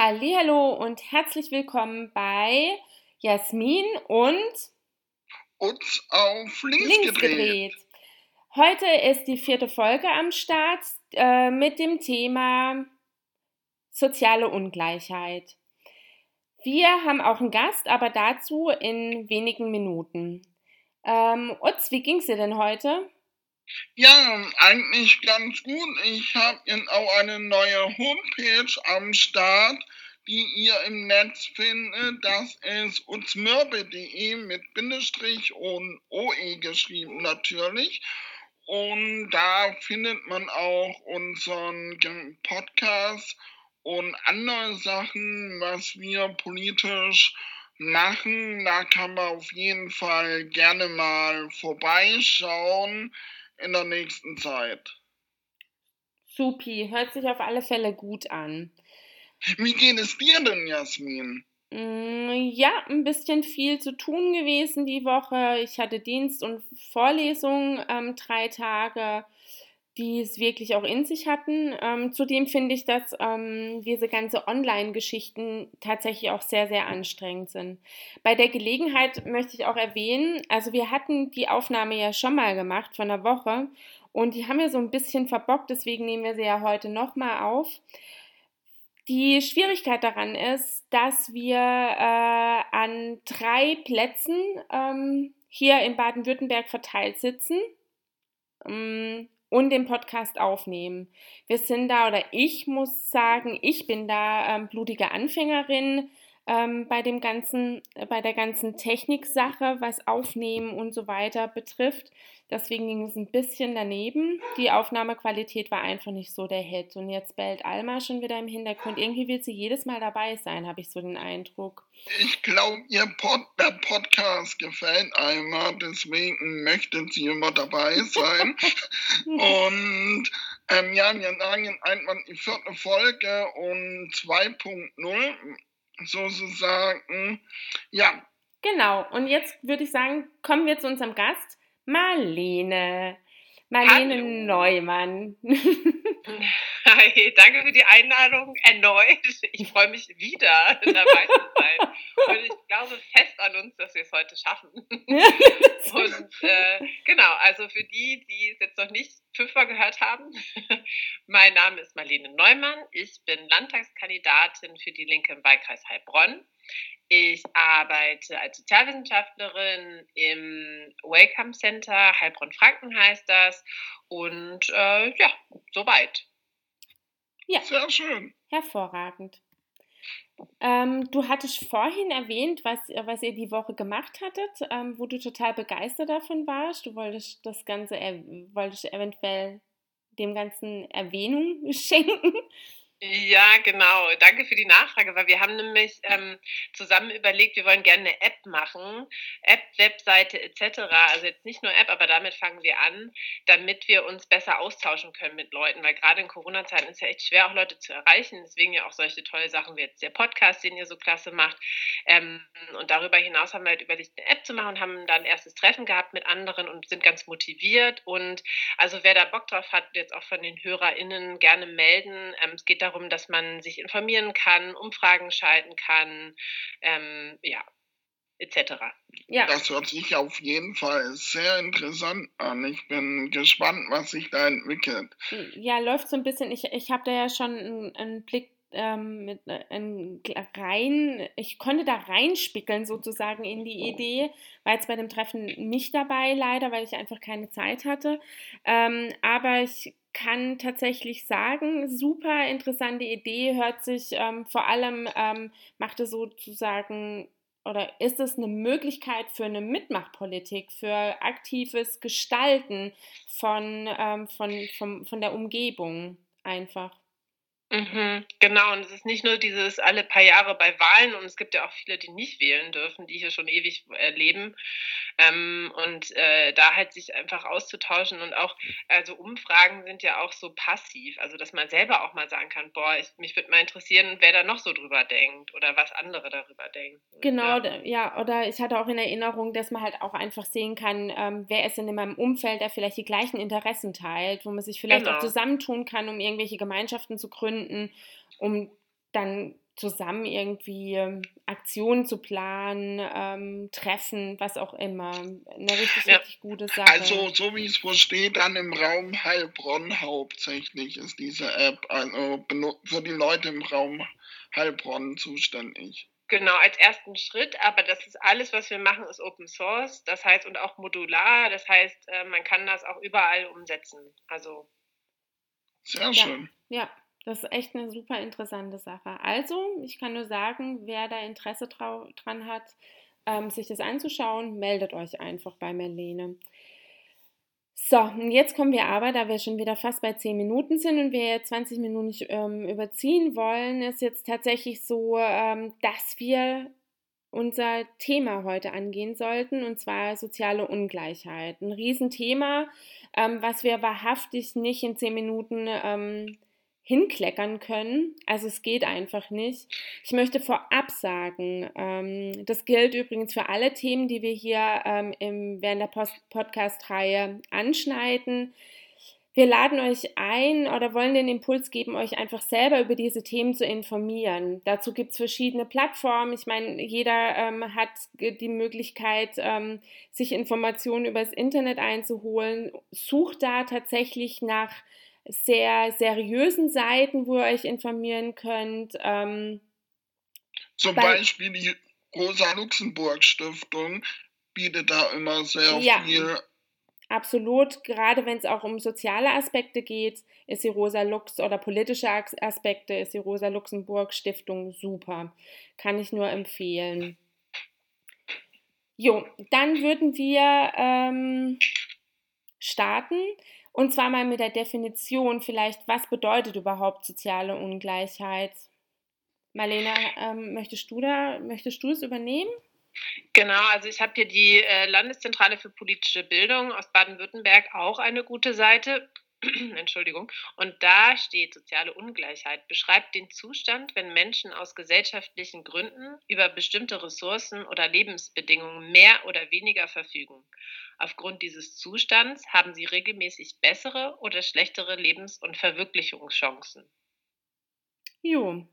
Hallo und herzlich willkommen bei Jasmin und uns auf links, links gedreht. gedreht. Heute ist die vierte Folge am Start äh, mit dem Thema soziale Ungleichheit. Wir haben auch einen Gast, aber dazu in wenigen Minuten. Ähm, Utz, wie ging es dir denn heute? Ja, eigentlich ganz gut. Ich habe jetzt auch eine neue Homepage am Start, die ihr im Netz findet. Das ist unsmürbe.de mit Bindestrich und OE geschrieben natürlich. Und da findet man auch unseren Podcast und andere Sachen, was wir politisch machen. Da kann man auf jeden Fall gerne mal vorbeischauen in der nächsten Zeit. Supi, hört sich auf alle Fälle gut an. Wie geht es dir denn, Jasmin? Mm, ja, ein bisschen viel zu tun gewesen die Woche. Ich hatte Dienst und Vorlesung ähm, drei Tage, die es wirklich auch in sich hatten. Ähm, zudem finde ich, dass ähm, diese ganze Online-Geschichten tatsächlich auch sehr, sehr anstrengend sind. Bei der Gelegenheit möchte ich auch erwähnen, also wir hatten die Aufnahme ja schon mal gemacht von einer Woche und die haben wir so ein bisschen verbockt, deswegen nehmen wir sie ja heute nochmal auf. Die Schwierigkeit daran ist, dass wir äh, an drei Plätzen ähm, hier in Baden-Württemberg verteilt sitzen ähm, und den Podcast aufnehmen. Wir sind da, oder ich muss sagen, ich bin da ähm, blutige Anfängerin ähm, bei dem ganzen, äh, bei der ganzen Techniksache, was Aufnehmen und so weiter betrifft. Deswegen ging es ein bisschen daneben. Die Aufnahmequalität war einfach nicht so der Hit. Und jetzt bellt Alma schon wieder im Hintergrund. Irgendwie will sie jedes Mal dabei sein, habe ich so den Eindruck. Ich glaube, ihr Pod der Podcast gefällt Alma, deswegen möchte sie immer dabei sein. und ähm, ja, wir sagen einfach die vierte Folge und 2.0 sozusagen. Ja. Genau, und jetzt würde ich sagen, kommen wir zu unserem Gast. Marlene. Marlene Hallo. Neumann. Hi, danke für die Einladung erneut. Ich freue mich wieder dabei zu sein. Und ich glaube fest an uns, dass wir es heute schaffen. Und äh, genau, also für die, die es jetzt noch nicht fünfmal gehört haben, mein Name ist Marlene Neumann. Ich bin Landtagskandidatin für die Linke im Wahlkreis Heilbronn. Ich arbeite als Sozialwissenschaftlerin im Welcome Center, Heilbronn-Franken heißt das. Und äh, ja, soweit. Ja. Sehr schön. Hervorragend. Ähm, du hattest vorhin erwähnt, was, was ihr die Woche gemacht hattet, ähm, wo du total begeistert davon warst. Du wolltest das Ganze, wolltest eventuell dem Ganzen Erwähnung schenken. Ja, genau. Danke für die Nachfrage, weil wir haben nämlich ähm, zusammen überlegt, wir wollen gerne eine App machen, App, Webseite etc. Also jetzt nicht nur App, aber damit fangen wir an, damit wir uns besser austauschen können mit Leuten, weil gerade in Corona-Zeiten ist ja echt schwer, auch Leute zu erreichen. Deswegen ja auch solche tolle Sachen wie jetzt der Podcast, den ihr so klasse macht. Ähm, und darüber hinaus haben wir halt überlegt, eine App zu machen und haben da ein erstes Treffen gehabt mit anderen und sind ganz motiviert. Und also wer da Bock drauf hat, jetzt auch von den HörerInnen gerne melden. Ähm, es geht da darum, dass man sich informieren kann, Umfragen schalten kann, ähm, ja, etc. Ja. Das hört sich auf jeden Fall sehr interessant an. Ich bin gespannt, was sich da entwickelt. Ja, läuft so ein bisschen. Ich, ich habe da ja schon einen, einen Blick ähm, mit ähm, rein, ich konnte da reinspickeln sozusagen in die Idee, war jetzt bei dem Treffen nicht dabei leider, weil ich einfach keine Zeit hatte. Ähm, aber ich kann tatsächlich sagen, super interessante Idee, hört sich ähm, vor allem, ähm, macht es sozusagen oder ist es eine Möglichkeit für eine Mitmachpolitik, für aktives Gestalten von, ähm, von, von, von der Umgebung einfach? Mhm, genau, und es ist nicht nur dieses alle paar Jahre bei Wahlen und es gibt ja auch viele, die nicht wählen dürfen, die hier schon ewig äh, leben. Ähm, und äh, da halt sich einfach auszutauschen und auch, also Umfragen sind ja auch so passiv, also dass man selber auch mal sagen kann, boah, ich, mich würde mal interessieren, wer da noch so drüber denkt oder was andere darüber denken. Genau, ja. ja, oder ich hatte auch in Erinnerung, dass man halt auch einfach sehen kann, ähm, wer ist denn in meinem Umfeld, der vielleicht die gleichen Interessen teilt, wo man sich vielleicht genau. auch zusammentun kann, um irgendwelche Gemeinschaften zu gründen gründen, um dann zusammen irgendwie ähm, Aktionen zu planen, ähm, Treffen, was auch immer. Eine richtig, ja. richtig gute Sache. Also, so wie es versteht, dann im Raum Heilbronn hauptsächlich ist diese App, also für die Leute im Raum Heilbronn zuständig. Genau, als ersten Schritt, aber das ist alles, was wir machen, ist Open Source, das heißt und auch modular, das heißt, äh, man kann das auch überall umsetzen. Also. Sehr schön. Ja, ja. Das ist echt eine super interessante Sache. Also, ich kann nur sagen, wer da Interesse dran hat, ähm, sich das anzuschauen, meldet euch einfach bei Marlene. So, und jetzt kommen wir aber, da wir schon wieder fast bei 10 Minuten sind und wir jetzt 20 Minuten nicht ähm, überziehen wollen, ist jetzt tatsächlich so, ähm, dass wir unser Thema heute angehen sollten, und zwar soziale Ungleichheit. Ein Riesenthema, ähm, was wir wahrhaftig nicht in 10 Minuten ähm, hinkleckern können. Also es geht einfach nicht. Ich möchte vorab sagen, ähm, das gilt übrigens für alle Themen, die wir hier ähm, im, während der Podcast-Reihe anschneiden. Wir laden euch ein oder wollen den Impuls geben, euch einfach selber über diese Themen zu informieren. Dazu gibt es verschiedene Plattformen. Ich meine, jeder ähm, hat die Möglichkeit, ähm, sich Informationen über das Internet einzuholen. Sucht da tatsächlich nach sehr seriösen Seiten, wo ihr euch informieren könnt. Ähm, Zum Beispiel die Rosa-Luxemburg-Stiftung bietet da immer sehr ja, viel. Absolut, gerade wenn es auch um soziale Aspekte geht, ist die Rosa Lux oder politische Aspekte ist die Rosa Luxemburg Stiftung super. Kann ich nur empfehlen. Jo, dann würden wir ähm, starten. Und zwar mal mit der Definition vielleicht, was bedeutet überhaupt soziale Ungleichheit? Marlena, ähm, möchtest du da, möchtest du es übernehmen? Genau, also ich habe hier die äh, Landeszentrale für politische Bildung aus Baden-Württemberg auch eine gute Seite. Entschuldigung. Und da steht, soziale Ungleichheit beschreibt den Zustand, wenn Menschen aus gesellschaftlichen Gründen über bestimmte Ressourcen oder Lebensbedingungen mehr oder weniger verfügen. Aufgrund dieses Zustands haben sie regelmäßig bessere oder schlechtere Lebens- und Verwirklichungschancen. Jo.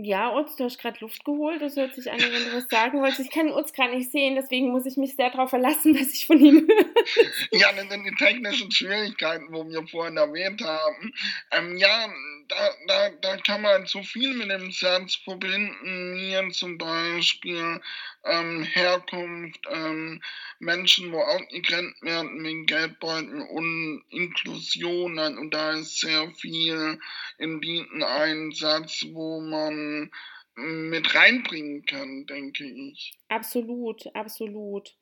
Ja, Utz, du hast gerade Luft geholt. Das hört sich an, wenn du was sagen wolltest. Ich kann Utz gerade nicht sehen, deswegen muss ich mich sehr darauf verlassen, was ich von ihm höre. Ja, das sind die technischen Schwierigkeiten, wo wir vorhin erwähnt haben. Ähm, ja, da, da, da kann man zu viel mit dem Satz verbinden, wie zum Beispiel ähm, Herkunft, ähm, Menschen, wo ausgegrenzt werden wegen Geldbeutel und Inklusion. Und da ist sehr viel in diesem Einsatz, wo man mit reinbringen kann, denke ich. Absolut, absolut.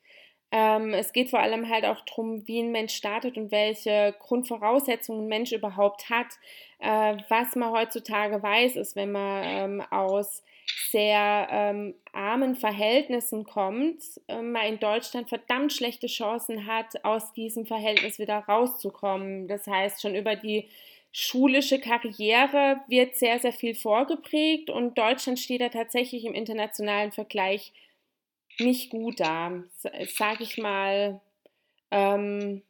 Ähm, es geht vor allem halt auch darum, wie ein Mensch startet und welche Grundvoraussetzungen ein Mensch überhaupt hat. Äh, was man heutzutage weiß, ist, wenn man ähm, aus sehr ähm, armen Verhältnissen kommt, äh, man in Deutschland verdammt schlechte Chancen hat, aus diesem Verhältnis wieder rauszukommen. Das heißt, schon über die schulische Karriere wird sehr, sehr viel vorgeprägt und Deutschland steht da tatsächlich im internationalen Vergleich nicht gut da. Sage ich mal, ähm,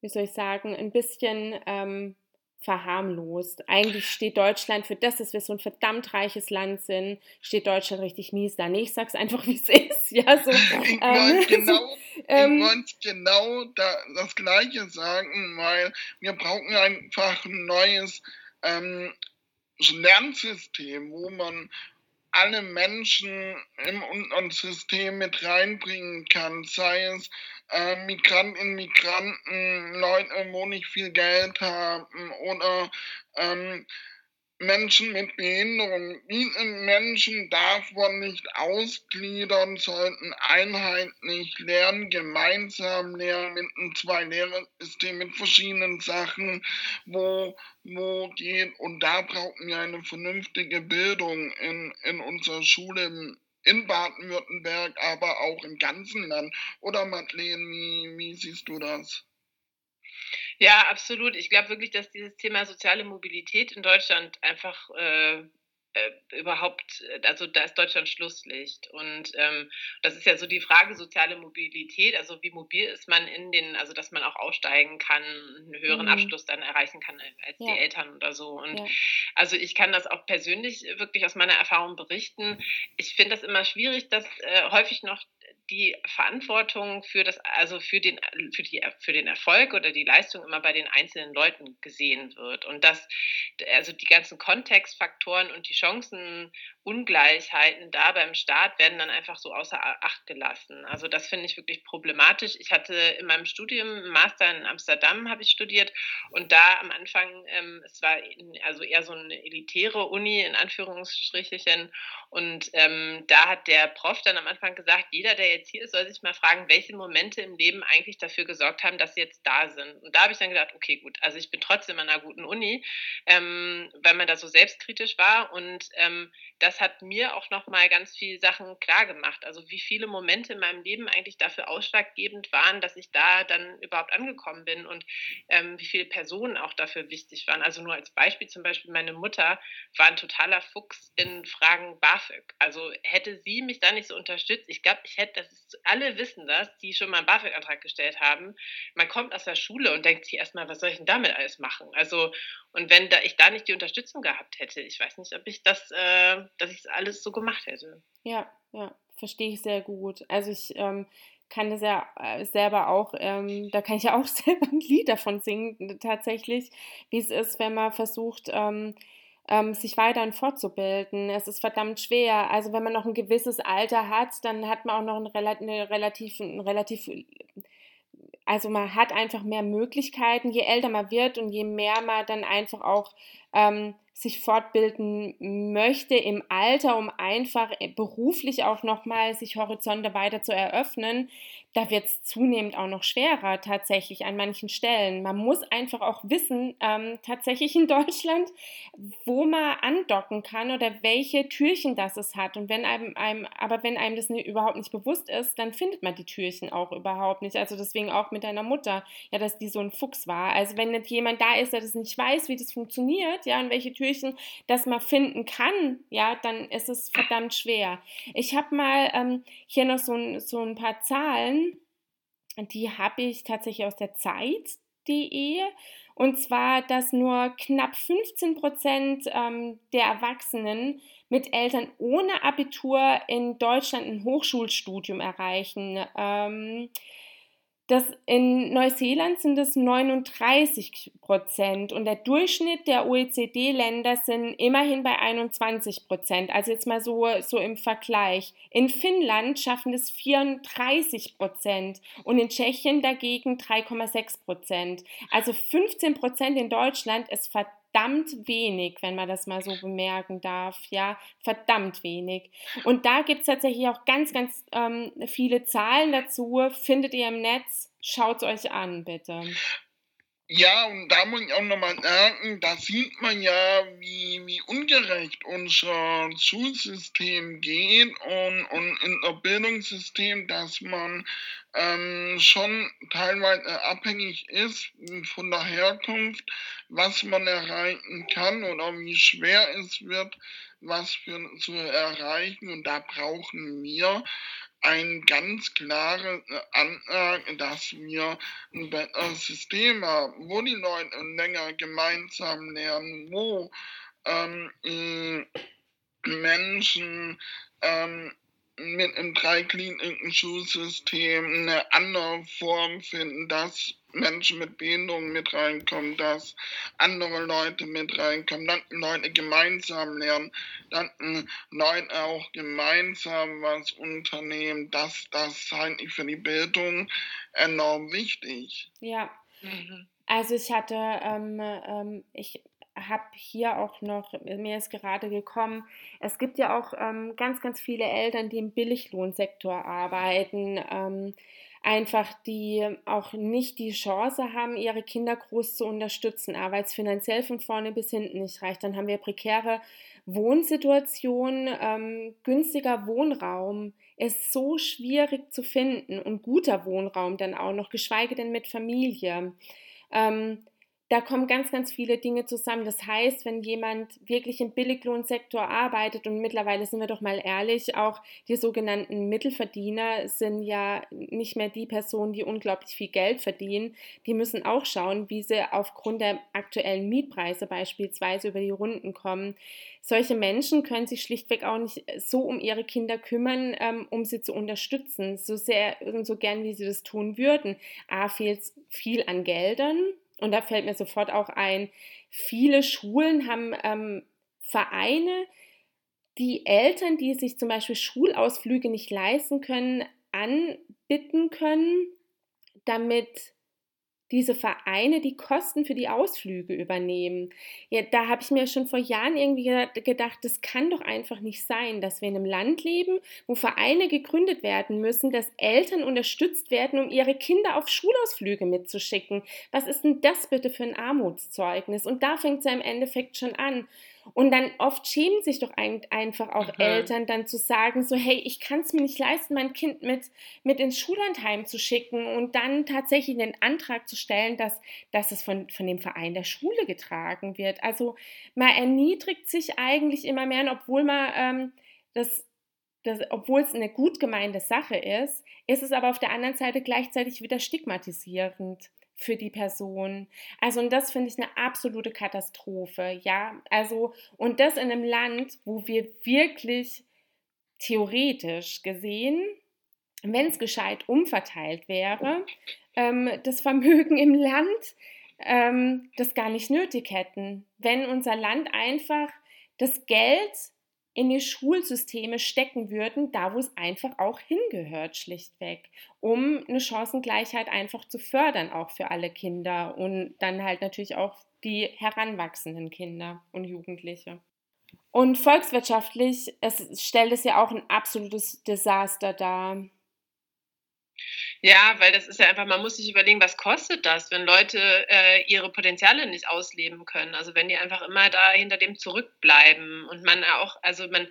wie soll ich sagen, ein bisschen ähm, verharmlost. Eigentlich steht Deutschland für das, dass wir so ein verdammt reiches Land sind, steht Deutschland richtig mies da. Nee, ich sag's einfach, wie es ist. Ja, so, ähm, wollte genau, ähm, wollt genau da, das Gleiche sagen, weil wir brauchen einfach ein neues ähm, Lernsystem, wo man alle Menschen im System mit reinbringen kann, sei es äh, Migranten, Migranten, Leute, wo nicht viel Geld haben oder ähm, Menschen mit Behinderung. Diese Menschen darf man nicht ausgliedern, sollten einheitlich lernen, gemeinsam lernen mit einem Zwei-Lehrer-System mit verschiedenen Sachen, wo, wo geht. Und da brauchen wir eine vernünftige Bildung in, in unserer Schule in Baden-Württemberg, aber auch im ganzen Land. Oder Madeleine, wie, wie siehst du das? Ja, absolut. Ich glaube wirklich, dass dieses Thema soziale Mobilität in Deutschland einfach äh, äh, überhaupt, also da ist Deutschland Schlusslicht. Und ähm, das ist ja so die Frage soziale Mobilität, also wie mobil ist man in den, also dass man auch aussteigen kann, einen höheren mhm. Abschluss dann erreichen kann als ja. die Eltern oder so. Und ja. also ich kann das auch persönlich wirklich aus meiner Erfahrung berichten. Ich finde das immer schwierig, dass äh, häufig noch die Verantwortung für das, also für den, für die, für den Erfolg oder die Leistung immer bei den einzelnen Leuten gesehen wird. Und dass, also die ganzen Kontextfaktoren und die Chancenungleichheiten da beim Staat werden dann einfach so außer Acht gelassen. Also das finde ich wirklich problematisch. Ich hatte in meinem Studium, Master in Amsterdam habe ich studiert und da am Anfang, ähm, es war also eher so eine elitäre Uni in Anführungsstrichen und ähm, da hat der Prof dann am Anfang gesagt, jeder, der jetzt hier ist, soll sich mal fragen, welche Momente im Leben eigentlich dafür gesorgt haben, dass sie jetzt da sind. Und da habe ich dann gedacht, okay, gut, also ich bin trotzdem an einer guten Uni, ähm, weil man da so selbstkritisch war. Und ähm, das hat mir auch nochmal ganz viele Sachen klar gemacht. Also wie viele Momente in meinem Leben eigentlich dafür ausschlaggebend waren, dass ich da dann überhaupt angekommen bin und ähm, wie viele Personen auch dafür wichtig waren. Also nur als Beispiel zum Beispiel, meine Mutter war ein totaler Fuchs in Fragen BAföG. Also hätte sie mich da nicht so unterstützt, ich glaube, ich hätte, das ist, alle wissen das, die schon mal einen BAföG-Antrag gestellt haben. Man kommt aus der Schule und denkt sich erstmal, was soll ich denn damit alles machen? Also, und wenn da, ich da nicht die Unterstützung gehabt hätte, ich weiß nicht, ob ich das, äh, dass ich alles so gemacht hätte. Ja, ja, verstehe ich sehr gut. Also ich ähm, kann das ja äh, selber auch, ähm, da kann ich ja auch selber ein Lied davon singen, tatsächlich, wie es ist, wenn man versucht, ähm, ähm, sich weiterhin fortzubilden. Es ist verdammt schwer. Also wenn man noch ein gewisses Alter hat, dann hat man auch noch ein, eine relativ, ein relativ, also man hat einfach mehr Möglichkeiten, je älter man wird und je mehr man dann einfach auch ähm, sich fortbilden möchte im Alter, um einfach äh, beruflich auch nochmal sich Horizonte weiter zu eröffnen, da wird es zunehmend auch noch schwerer tatsächlich an manchen Stellen. Man muss einfach auch wissen, ähm, tatsächlich in Deutschland, wo man andocken kann oder welche Türchen das es hat. Und wenn einem, einem aber wenn einem das überhaupt nicht bewusst ist, dann findet man die Türchen auch überhaupt nicht. Also deswegen auch mit deiner Mutter, ja, dass die so ein Fuchs war. Also wenn nicht jemand da ist, der das nicht weiß, wie das funktioniert, ja, und welche Türchen das man finden kann, ja, dann ist es verdammt schwer. Ich habe mal ähm, hier noch so ein, so ein paar Zahlen die habe ich tatsächlich aus der Zeit.de. Und zwar, dass nur knapp 15 Prozent ähm, der Erwachsenen mit Eltern ohne Abitur in Deutschland ein Hochschulstudium erreichen. Ähm, das in Neuseeland sind es 39 Prozent und der Durchschnitt der OECD-Länder sind immerhin bei 21 Prozent. Also jetzt mal so, so im Vergleich. In Finnland schaffen es 34 Prozent und in Tschechien dagegen 3,6 Prozent. Also 15 Prozent in Deutschland ist verdammt verdammt wenig, wenn man das mal so bemerken darf. Ja, verdammt wenig. Und da gibt es tatsächlich auch ganz, ganz ähm, viele Zahlen dazu. Findet ihr im Netz? Schaut euch an, bitte. Ja, und da muss ich auch nochmal sagen, da sieht man ja, wie, wie ungerecht unser Schulsystem geht und, und in der Bildungssystem, dass man ähm, schon teilweise abhängig ist von der Herkunft, was man erreichen kann oder wie schwer es wird, was für, zu erreichen. Und da brauchen wir ein ganz klare äh, Anlage, dass wir ein besseres System haben, wo die Leute länger gemeinsam lernen, wo ähm, Menschen ähm, mit einem dreigliedrigen Schulsystem eine andere Form finden, dass Menschen mit Behinderungen mit reinkommen, dass andere Leute mit reinkommen, dann Leute gemeinsam lernen, dann Leute auch gemeinsam was unternehmen. Das, das halte ich für die Bildung enorm wichtig. Ja. Mhm. Also ich hatte, ähm, ähm, ich habe hier auch noch, mir ist gerade gekommen, es gibt ja auch ähm, ganz, ganz viele Eltern, die im Billiglohnsektor arbeiten. Ähm, einfach die auch nicht die Chance haben, ihre Kinder groß zu unterstützen, aber es finanziell von vorne bis hinten nicht reicht. Dann haben wir prekäre Wohnsituationen, ähm, günstiger Wohnraum ist so schwierig zu finden und guter Wohnraum dann auch noch, geschweige denn mit Familie. Ähm, da kommen ganz, ganz viele Dinge zusammen. Das heißt, wenn jemand wirklich im Billiglohnsektor arbeitet und mittlerweile sind wir doch mal ehrlich, auch die sogenannten Mittelverdiener sind ja nicht mehr die Personen, die unglaublich viel Geld verdienen. Die müssen auch schauen, wie sie aufgrund der aktuellen Mietpreise beispielsweise über die Runden kommen. Solche Menschen können sich schlichtweg auch nicht so um ihre Kinder kümmern, ähm, um sie zu unterstützen, so sehr und so gern, wie sie das tun würden. A, fehlt viel an Geldern und da fällt mir sofort auch ein, viele Schulen haben ähm, Vereine, die Eltern, die sich zum Beispiel Schulausflüge nicht leisten können, anbitten können, damit diese Vereine die Kosten für die Ausflüge übernehmen. Ja, da habe ich mir schon vor Jahren irgendwie gedacht, das kann doch einfach nicht sein, dass wir in einem Land leben, wo Vereine gegründet werden müssen, dass Eltern unterstützt werden, um ihre Kinder auf Schulausflüge mitzuschicken. Was ist denn das bitte für ein Armutszeugnis? Und da fängt es ja im Endeffekt schon an. Und dann oft schämen sich doch ein, einfach auch mhm. Eltern dann zu sagen, so, hey, ich kann es mir nicht leisten, mein Kind mit, mit ins Schullandheim zu schicken und dann tatsächlich den Antrag zu stellen, dass, dass es von, von dem Verein der Schule getragen wird. Also man erniedrigt sich eigentlich immer mehr, und obwohl man ähm, das das, obwohl es eine gut gemeinte Sache ist, ist es aber auf der anderen Seite gleichzeitig wieder stigmatisierend für die Person. Also, und das finde ich eine absolute Katastrophe, ja. Also, und das in einem Land, wo wir wirklich theoretisch gesehen, wenn es gescheit umverteilt wäre, ähm, das Vermögen im Land ähm, das gar nicht nötig hätten. Wenn unser Land einfach das Geld in die Schulsysteme stecken würden, da wo es einfach auch hingehört, schlichtweg, um eine Chancengleichheit einfach zu fördern, auch für alle Kinder und dann halt natürlich auch die heranwachsenden Kinder und Jugendliche. Und volkswirtschaftlich, es stellt es ja auch ein absolutes Desaster dar. Ja, weil das ist ja einfach, man muss sich überlegen, was kostet das, wenn Leute äh, ihre Potenziale nicht ausleben können. Also wenn die einfach immer da hinter dem zurückbleiben und man auch, also man,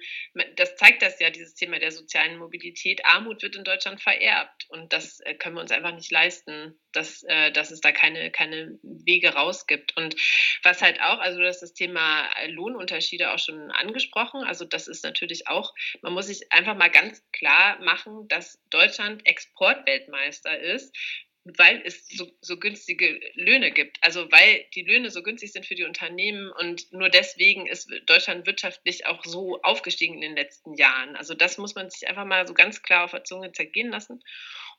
das zeigt das ja, dieses Thema der sozialen Mobilität. Armut wird in Deutschland vererbt und das äh, können wir uns einfach nicht leisten, dass, äh, dass es da keine, keine Wege raus gibt. Und was halt auch, also du hast das Thema Lohnunterschiede auch schon angesprochen. Also das ist natürlich auch, man muss sich einfach mal ganz klar machen, dass Deutschland Exportweltmeister Weltmeister ist, weil es so, so, günstige Löhne gibt. Also weil die Löhne so günstig sind für die Unternehmen und nur deswegen ist Deutschland wirtschaftlich auch so aufgestiegen in den letzten Jahren. Also das muss man sich einfach mal so ganz klar auf der Zunge zergehen lassen.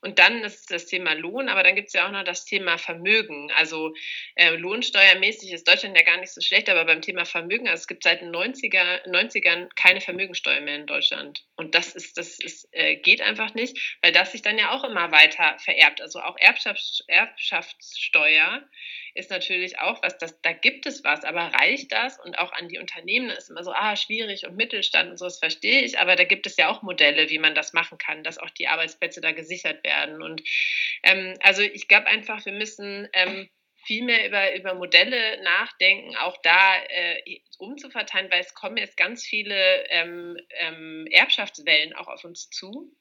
Und dann ist das Thema Lohn, aber dann gibt es ja auch noch das Thema Vermögen. Also äh, lohnsteuermäßig ist Deutschland ja gar nicht so schlecht, aber beim Thema Vermögen, also es gibt seit den 90er, 90ern keine Vermögensteuer mehr in Deutschland. Und das ist, das ist, äh, geht einfach nicht, weil das sich dann ja auch immer weiter vererbt. Also auch Erbschafts Erbschaftssteuer ist natürlich auch was, das, da gibt es was, aber reicht das? Und auch an die Unternehmen ist immer so, ah, schwierig und Mittelstand und so, das verstehe ich, aber da gibt es ja auch Modelle, wie man das machen kann, dass auch die Arbeitsplätze da gesichert werden. Und ähm, also ich glaube einfach, wir müssen ähm, viel mehr über, über Modelle nachdenken, auch da äh, umzuverteilen, weil es kommen jetzt ganz viele ähm, ähm, Erbschaftswellen auch auf uns zu.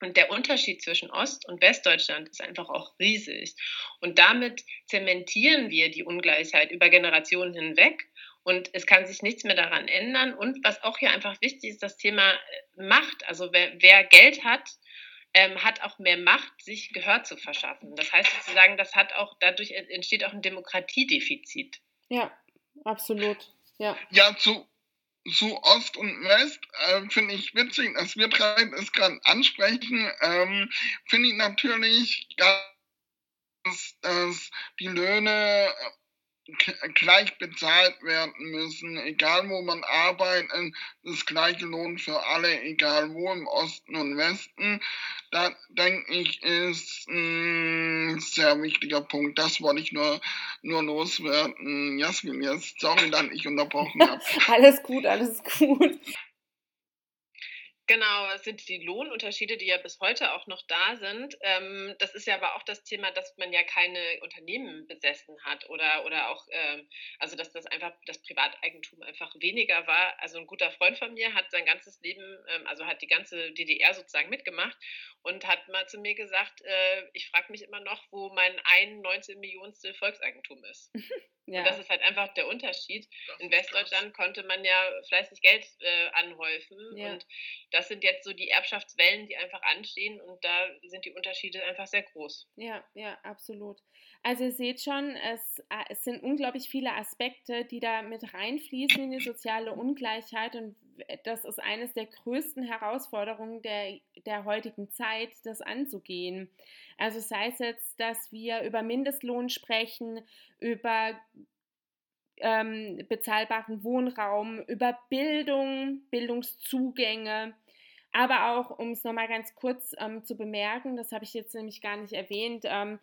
Und der Unterschied zwischen Ost- und Westdeutschland ist einfach auch riesig. Und damit zementieren wir die Ungleichheit über Generationen hinweg. Und es kann sich nichts mehr daran ändern. Und was auch hier einfach wichtig ist, das Thema äh, Macht. Also wer, wer Geld hat, ähm, hat auch mehr Macht, sich Gehör zu verschaffen. Das heißt sozusagen, das hat auch, dadurch entsteht auch ein Demokratiedefizit. Ja, absolut. Ja, ja zu, so Ost und West äh, finde ich witzig, dass wir drei das gerade ansprechen. Ähm, finde ich natürlich, dass, dass die Löhne gleich bezahlt werden müssen, egal wo man arbeitet, das gleiche Lohn für alle, egal wo im Osten und Westen. Da denke ich, ist ein sehr wichtiger Punkt. Das wollte ich nur, nur loswerden. Jasmin, jetzt sorry, dass ich unterbrochen habe. alles gut, alles gut. Genau, es sind die Lohnunterschiede, die ja bis heute auch noch da sind. Ähm, das ist ja aber auch das Thema, dass man ja keine Unternehmen besessen hat oder, oder auch, ähm, also dass das einfach das Privateigentum einfach weniger war. Also ein guter Freund von mir hat sein ganzes Leben, ähm, also hat die ganze DDR sozusagen mitgemacht und hat mal zu mir gesagt, äh, ich frage mich immer noch, wo mein ein 19 Millionstel Volkseigentum ist. Ja. Und das ist halt einfach der Unterschied. In Westdeutschland konnte man ja fleißig Geld äh, anhäufen. Ja. Und das sind jetzt so die Erbschaftswellen, die einfach anstehen. Und da sind die Unterschiede einfach sehr groß. Ja, ja, absolut. Also ihr seht schon, es, äh, es sind unglaublich viele Aspekte, die da mit reinfließen in die soziale Ungleichheit. Und das ist eines der größten Herausforderungen der, der heutigen Zeit, das anzugehen. Also sei es jetzt, dass wir über Mindestlohn sprechen, über ähm, bezahlbaren Wohnraum, über Bildung, Bildungszugänge, aber auch, um es nochmal ganz kurz ähm, zu bemerken, das habe ich jetzt nämlich gar nicht erwähnt, ähm,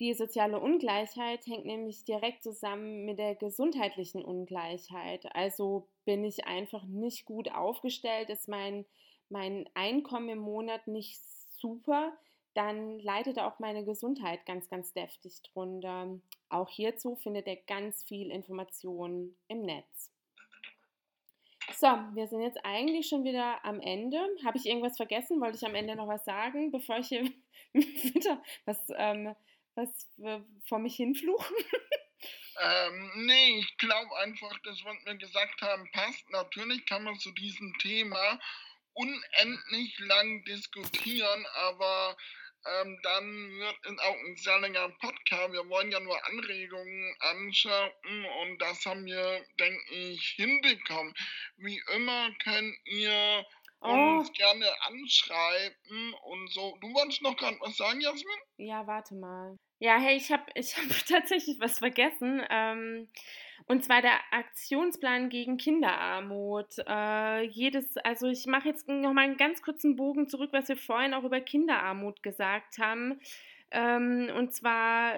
die soziale Ungleichheit hängt nämlich direkt zusammen mit der gesundheitlichen Ungleichheit. Also bin ich einfach nicht gut aufgestellt, ist mein, mein Einkommen im Monat nicht super, dann leidet auch meine Gesundheit ganz, ganz deftig drunter. Auch hierzu findet ihr ganz viel Informationen im Netz. So, wir sind jetzt eigentlich schon wieder am Ende. Habe ich irgendwas vergessen? Wollte ich am Ende noch was sagen, bevor ich hier was, ähm, was vor mich hinfluchen? Ähm, nee, ich glaube einfach, das, was wir gesagt haben, passt. Natürlich kann man zu diesem Thema unendlich lang diskutieren, aber ähm, dann wird es auch ein sehr länger Podcast. Wir wollen ja nur Anregungen anschauen und das haben wir, denke ich, hinbekommen. Wie immer könnt ihr oh. uns gerne anschreiben und so. Du wolltest noch gerade was sagen, Jasmin? Ja, warte mal. Ja, hey, ich habe ich hab tatsächlich was vergessen. Ähm, und zwar der Aktionsplan gegen Kinderarmut. Äh, jedes, also ich mache jetzt nochmal einen ganz kurzen Bogen zurück, was wir vorhin auch über Kinderarmut gesagt haben. Ähm, und zwar,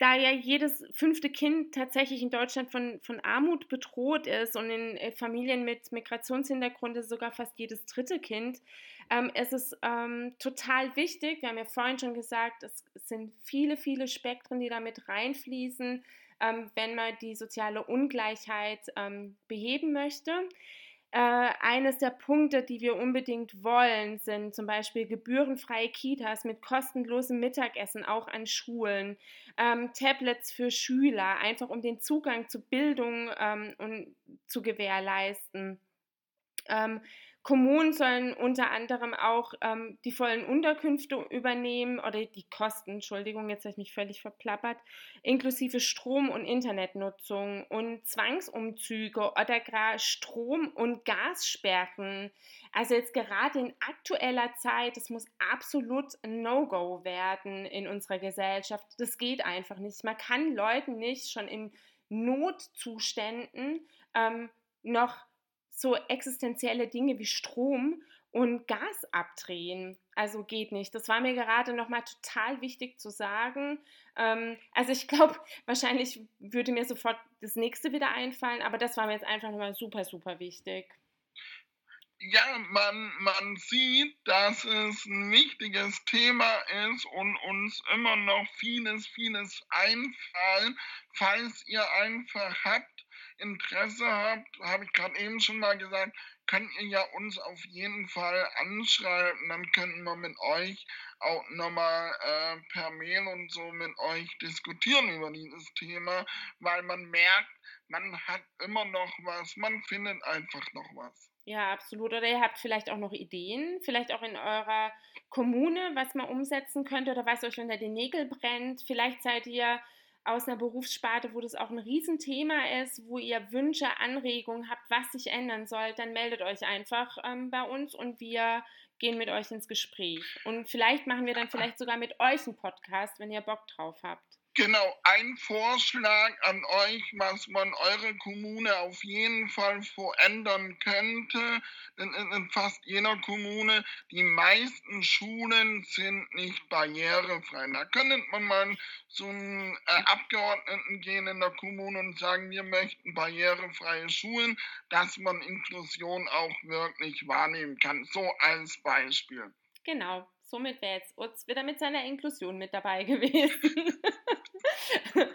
da ja jedes fünfte Kind tatsächlich in Deutschland von, von Armut bedroht ist und in äh, Familien mit Migrationshintergrund ist sogar fast jedes dritte Kind, ähm, es ist ähm, total wichtig, wir haben ja vorhin schon gesagt, es sind viele, viele Spektren, die da mit reinfließen ähm, wenn man die soziale Ungleichheit ähm, beheben möchte. Äh, eines der Punkte, die wir unbedingt wollen, sind zum Beispiel gebührenfreie Kitas mit kostenlosem Mittagessen auch an Schulen, ähm, Tablets für Schüler, einfach um den Zugang zu Bildung ähm, und, zu gewährleisten. Ähm, Kommunen sollen unter anderem auch ähm, die vollen Unterkünfte übernehmen oder die Kosten, Entschuldigung, jetzt habe ich mich völlig verplappert, inklusive Strom- und Internetnutzung und Zwangsumzüge oder gar Strom- und Gassperren. Also jetzt gerade in aktueller Zeit, das muss absolut No-Go werden in unserer Gesellschaft. Das geht einfach nicht. Man kann Leuten nicht schon in Notzuständen ähm, noch so existenzielle Dinge wie Strom und Gas abdrehen. Also geht nicht. Das war mir gerade nochmal total wichtig zu sagen. Ähm, also ich glaube, wahrscheinlich würde mir sofort das nächste wieder einfallen, aber das war mir jetzt einfach nochmal super, super wichtig. Ja, man, man sieht, dass es ein wichtiges Thema ist und uns immer noch vieles, vieles einfallen, falls ihr einfach habt, Interesse habt, habe ich gerade eben schon mal gesagt, könnt ihr ja uns auf jeden Fall anschreiben. Dann könnten wir mit euch auch nochmal äh, per Mail und so mit euch diskutieren über dieses Thema, weil man merkt, man hat immer noch was, man findet einfach noch was. Ja, absolut. Oder ihr habt vielleicht auch noch Ideen, vielleicht auch in eurer Kommune, was man umsetzen könnte oder was euch unter den Nägeln brennt. Vielleicht seid ihr aus einer Berufssparte, wo das auch ein Riesenthema ist, wo ihr Wünsche, Anregungen habt, was sich ändern soll, dann meldet euch einfach ähm, bei uns und wir gehen mit euch ins Gespräch. Und vielleicht machen wir dann vielleicht sogar mit euch einen Podcast, wenn ihr Bock drauf habt. Genau, ein Vorschlag an euch, was man eure Kommune auf jeden Fall verändern könnte. Denn in fast jeder Kommune, die meisten Schulen sind nicht barrierefrei. Da könnte man mal zu einem äh, Abgeordneten gehen in der Kommune und sagen, wir möchten barrierefreie Schulen, dass man Inklusion auch wirklich wahrnehmen kann. So als Beispiel. Genau, somit wäre jetzt Utz wieder mit seiner Inklusion mit dabei gewesen.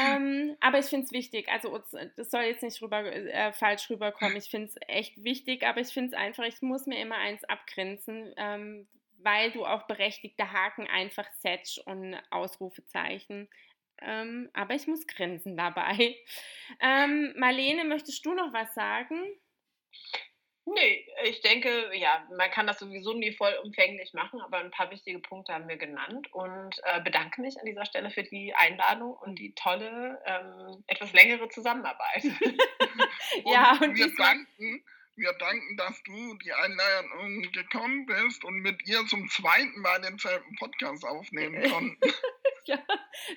ähm, aber ich finde es wichtig, also Utz, das soll jetzt nicht rüber, äh, falsch rüberkommen, ich finde es echt wichtig, aber ich finde es einfach, ich muss mir immer eins abgrenzen, ähm, weil du auch berechtigte Haken einfach setzt und Ausrufezeichen. ähm, aber ich muss grinsen dabei. Ähm, Marlene, möchtest du noch was sagen? Nee, ich denke, ja, man kann das sowieso nie vollumfänglich machen, aber ein paar wichtige Punkte haben wir genannt und äh, bedanke mich an dieser Stelle für die Einladung und die tolle, ähm, etwas längere Zusammenarbeit. ja, und wir danken, wir danken, dass du die Einladung gekommen bist und mit ihr zum zweiten Mal denselben Podcast aufnehmen konnten. Ja,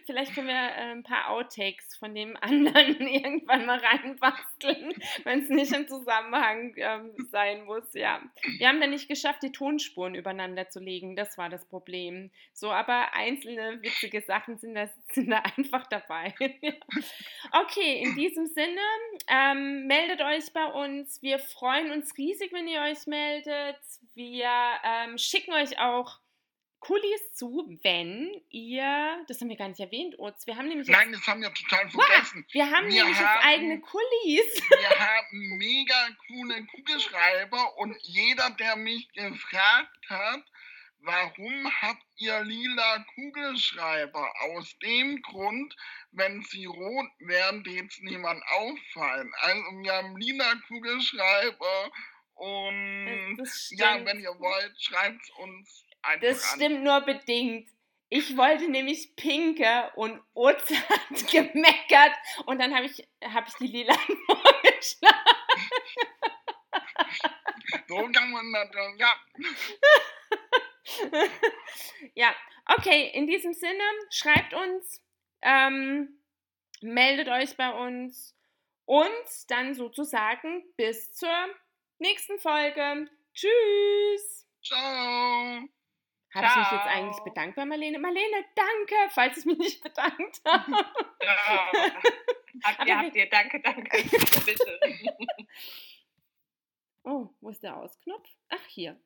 vielleicht können wir äh, ein paar Outtakes von dem anderen irgendwann mal reinbasteln, wenn es nicht im Zusammenhang ähm, sein muss. Ja, wir haben dann nicht geschafft, die Tonspuren übereinander zu legen. Das war das Problem. So, aber einzelne witzige Sachen sind da, sind da einfach dabei. okay, in diesem Sinne ähm, meldet euch bei uns. Wir freuen uns riesig, wenn ihr euch meldet. Wir ähm, schicken euch auch Kulis zu, wenn ihr, das haben wir gar nicht erwähnt, Utz, wir haben nämlich jetzt, Nein, das haben wir total vergessen. Wow, wir haben wir nämlich haben, jetzt eigene Kulis. Wir haben mega coole Kugelschreiber und jeder, der mich gefragt hat, warum habt ihr lila Kugelschreiber? Aus dem Grund, wenn sie rot wären, wird es niemand auffallen. Also wir haben lila Kugelschreiber und ja, wenn ihr wollt, schreibt uns Einfach das stimmt an. nur bedingt. Ich wollte nämlich pinke und Oze hat gemeckert und dann habe ich, hab ich die lila vorgeschlagen. So kann man das, ja. ja, okay, in diesem Sinne, schreibt uns, ähm, meldet euch bei uns und dann sozusagen bis zur nächsten Folge. Tschüss. Ciao. Habe ich mich jetzt eigentlich bedankt bei Marlene? Marlene, danke, falls ich mich nicht bedankt habe. Ja. Habt ihr, habt ihr, danke, danke. Bitte. Oh, wo ist der Ausknopf? Ach, hier.